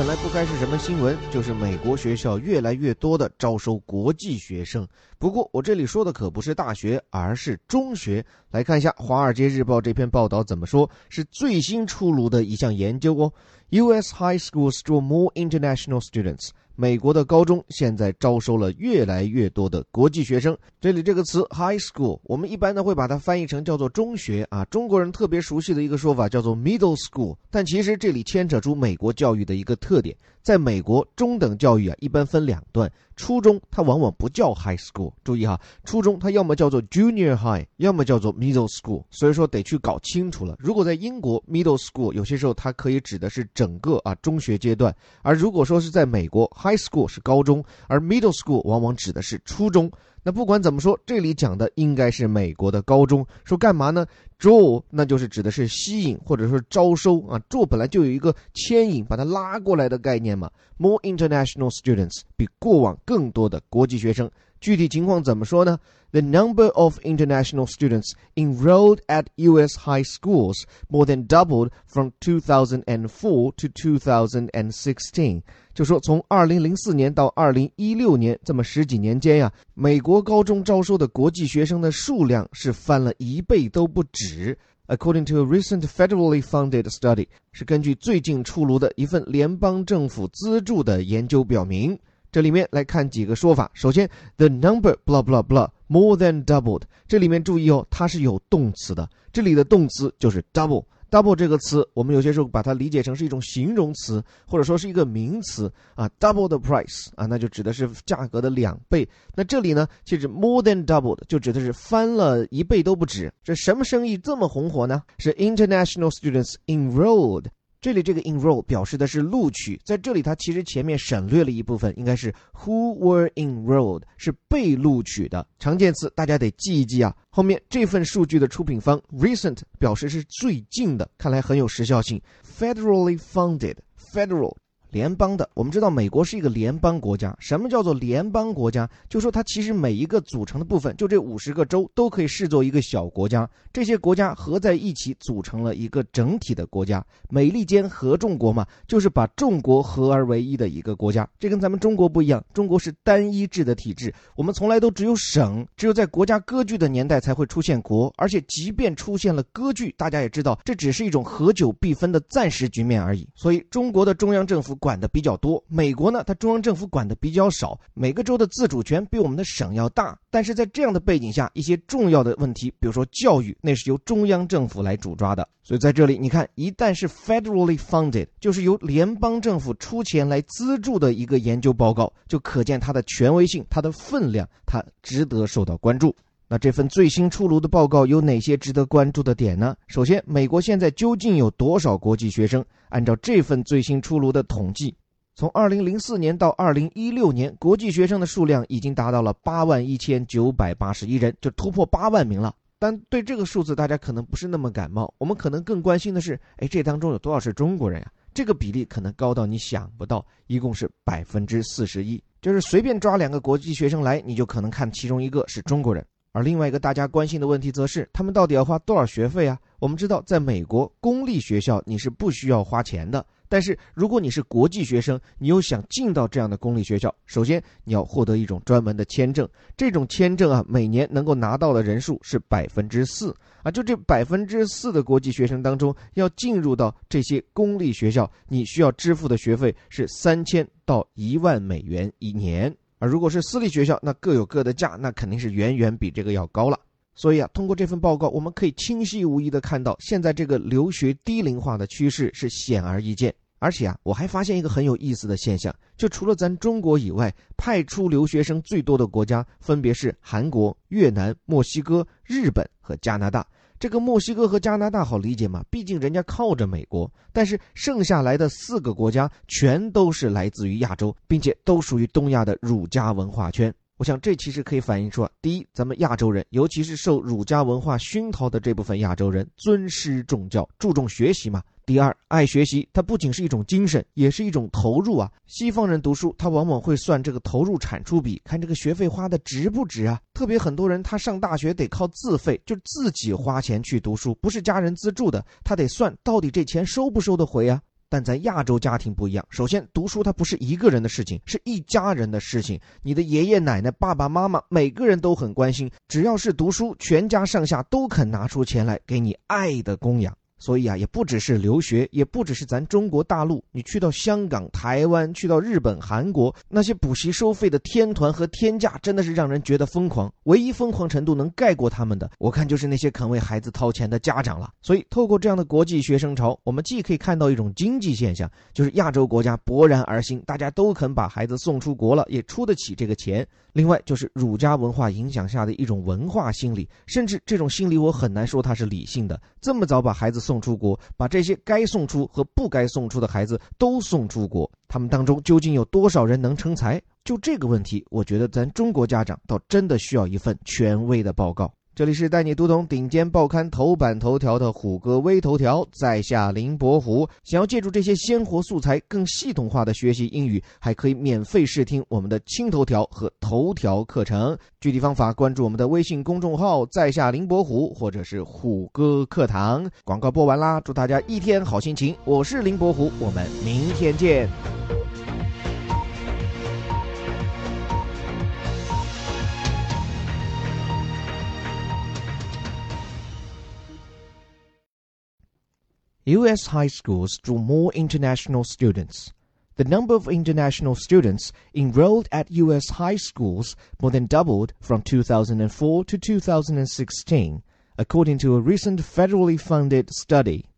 本来不该是什么新闻，就是美国学校越来越多的招收国际学生。不过我这里说的可不是大学，而是中学。来看一下《华尔街日报》这篇报道怎么说，是最新出炉的一项研究哦。U.S. high schools draw more international students. 美国的高中现在招收了越来越多的国际学生。这里这个词 high school，我们一般呢会把它翻译成叫做中学啊。中国人特别熟悉的一个说法叫做 middle school，但其实这里牵扯出美国教育的一个特点。在美国，中等教育啊一般分两段，初中它往往不叫 high school。注意哈，初中它要么叫做 junior high，要么叫做 middle school。所以说得去搞清楚了。如果在英国 middle school 有些时候它可以指的是整个啊中学阶段，而如果说是在美国 high school 是高中，而 middle school 往往指的是初中。那不管怎么说，这里讲的应该是美国的高中。说干嘛呢？Draw，那就是指的是吸引或者说招收啊。Draw 本来就有一个牵引，把它拉过来的概念嘛。More international students，比过往更多的国际学生。具体情况怎么说呢 ？The number of international students enrolled at U.S. high schools more than doubled from 2004 to 2016。就说从二零零四年到二零一六年这么十几年间呀，美国高中招收的国际学生的数量是翻了一倍都不止。According to a recent federally funded study，是根据最近出炉的一份联邦政府资助的研究表明。这里面来看几个说法。首先，the number blah blah blah more than doubled。这里面注意哦，它是有动词的。这里的动词就是 double。double 这个词，我们有些时候把它理解成是一种形容词，或者说是一个名词啊。double the price 啊，那就指的是价格的两倍。那这里呢，其实 more than doubled 就指的是翻了一倍都不止。这什么生意这么红火呢？是 international students enrolled。这里这个 enroll 表示的是录取，在这里它其实前面省略了一部分，应该是 who were enrolled 是被录取的常见词，大家得记一记啊。后面这份数据的出品方 recent 表示是最近的，看来很有时效性。federally funded federal。联邦的，我们知道美国是一个联邦国家。什么叫做联邦国家？就说它其实每一个组成的部分，就这五十个州都可以视作一个小国家。这些国家合在一起组成了一个整体的国家。美利坚合众国嘛，就是把众国合而为一的一个国家。这跟咱们中国不一样，中国是单一制的体制，我们从来都只有省，只有在国家割据的年代才会出现国。而且即便出现了割据，大家也知道，这只是一种合久必分的暂时局面而已。所以中国的中央政府。管的比较多，美国呢，它中央政府管的比较少，每个州的自主权比我们的省要大。但是在这样的背景下，一些重要的问题，比如说教育，那是由中央政府来主抓的。所以在这里，你看，一旦是 federally funded，就是由联邦政府出钱来资助的一个研究报告，就可见它的权威性、它的分量，它值得受到关注。那这份最新出炉的报告有哪些值得关注的点呢？首先，美国现在究竟有多少国际学生？按照这份最新出炉的统计，从2004年到2016年，国际学生的数量已经达到了8万1981人，就突破8万名了。但对这个数字，大家可能不是那么感冒。我们可能更关心的是，哎，这当中有多少是中国人呀？这个比例可能高到你想不到，一共是百分之四十一。就是随便抓两个国际学生来，你就可能看其中一个是中国人。而另外一个大家关心的问题，则是他们到底要花多少学费啊？我们知道，在美国公立学校你是不需要花钱的，但是如果你是国际学生，你又想进到这样的公立学校，首先你要获得一种专门的签证，这种签证啊，每年能够拿到的人数是百分之四啊，就这百分之四的国际学生当中，要进入到这些公立学校，你需要支付的学费是三千到一万美元一年。而如果是私立学校，那各有各的价，那肯定是远远比这个要高了。所以啊，通过这份报告，我们可以清晰无疑的看到，现在这个留学低龄化的趋势是显而易见。而且啊，我还发现一个很有意思的现象，就除了咱中国以外，派出留学生最多的国家分别是韩国、越南、墨西哥、日本和加拿大。这个墨西哥和加拿大好理解嘛？毕竟人家靠着美国，但是剩下来的四个国家全都是来自于亚洲，并且都属于东亚的儒家文化圈。我想这其实可以反映出，第一，咱们亚洲人，尤其是受儒家文化熏陶的这部分亚洲人，尊师重教，注重学习嘛。第二，爱学习，它不仅是一种精神，也是一种投入啊。西方人读书，他往往会算这个投入产出比，看这个学费花的值不值啊。特别很多人他上大学得靠自费，就自己花钱去读书，不是家人资助的，他得算到底这钱收不收得回啊。但在亚洲家庭不一样。首先，读书它不是一个人的事情，是一家人的事情。你的爷爷奶奶、爸爸妈妈，每个人都很关心。只要是读书，全家上下都肯拿出钱来给你爱的供养。所以啊，也不只是留学，也不只是咱中国大陆。你去到香港、台湾，去到日本、韩国，那些补习收费的天团和天价，真的是让人觉得疯狂。唯一疯狂程度能盖过他们的，我看就是那些肯为孩子掏钱的家长了。所以，透过这样的国际学生潮，我们既可以看到一种经济现象，就是亚洲国家勃然而兴，大家都肯把孩子送出国了，也出得起这个钱。另外，就是儒家文化影响下的一种文化心理，甚至这种心理我很难说它是理性的。这么早把孩子送。出国，把这些该送出和不该送出的孩子都送出国，他们当中究竟有多少人能成才？就这个问题，我觉得咱中国家长倒真的需要一份权威的报告。这里是带你读懂顶尖报刊头版头条的虎哥微头条，在下林伯虎。想要借助这些鲜活素材，更系统化的学习英语，还可以免费试听我们的轻头条和头条课程。具体方法，关注我们的微信公众号“在下林伯虎”或者是虎哥课堂。广告播完啦，祝大家一天好心情。我是林伯虎，我们明天见。U.S. high schools drew more international students. The number of international students enrolled at U.S. high schools more than doubled from 2004 to 2016, according to a recent federally funded study.